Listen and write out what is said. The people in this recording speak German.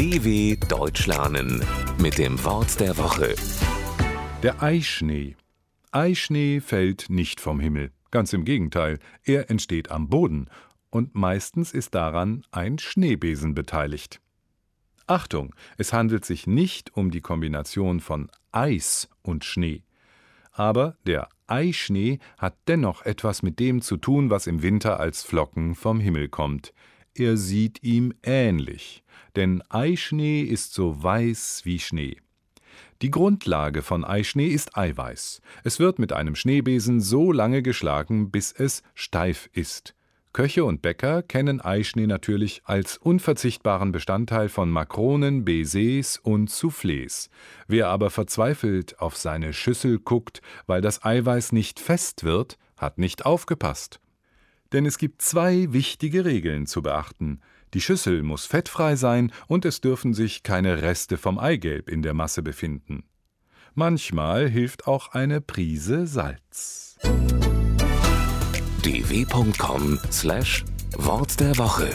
DW Deutsch lernen mit dem Wort der Woche. Der Eischnee. Eischnee fällt nicht vom Himmel. Ganz im Gegenteil, er entsteht am Boden und meistens ist daran ein Schneebesen beteiligt. Achtung, es handelt sich nicht um die Kombination von Eis und Schnee. Aber der Eischnee hat dennoch etwas mit dem zu tun, was im Winter als Flocken vom Himmel kommt. Er sieht ihm ähnlich, denn Eischnee ist so weiß wie Schnee. Die Grundlage von Eischnee ist Eiweiß. Es wird mit einem Schneebesen so lange geschlagen, bis es steif ist. Köche und Bäcker kennen Eischnee natürlich als unverzichtbaren Bestandteil von Makronen, Baisers und Soufflés. Wer aber verzweifelt auf seine Schüssel guckt, weil das Eiweiß nicht fest wird, hat nicht aufgepasst. Denn es gibt zwei wichtige Regeln zu beachten. Die Schüssel muss fettfrei sein und es dürfen sich keine Reste vom Eigelb in der Masse befinden. Manchmal hilft auch eine Prise Salz. dw.com/wort der Woche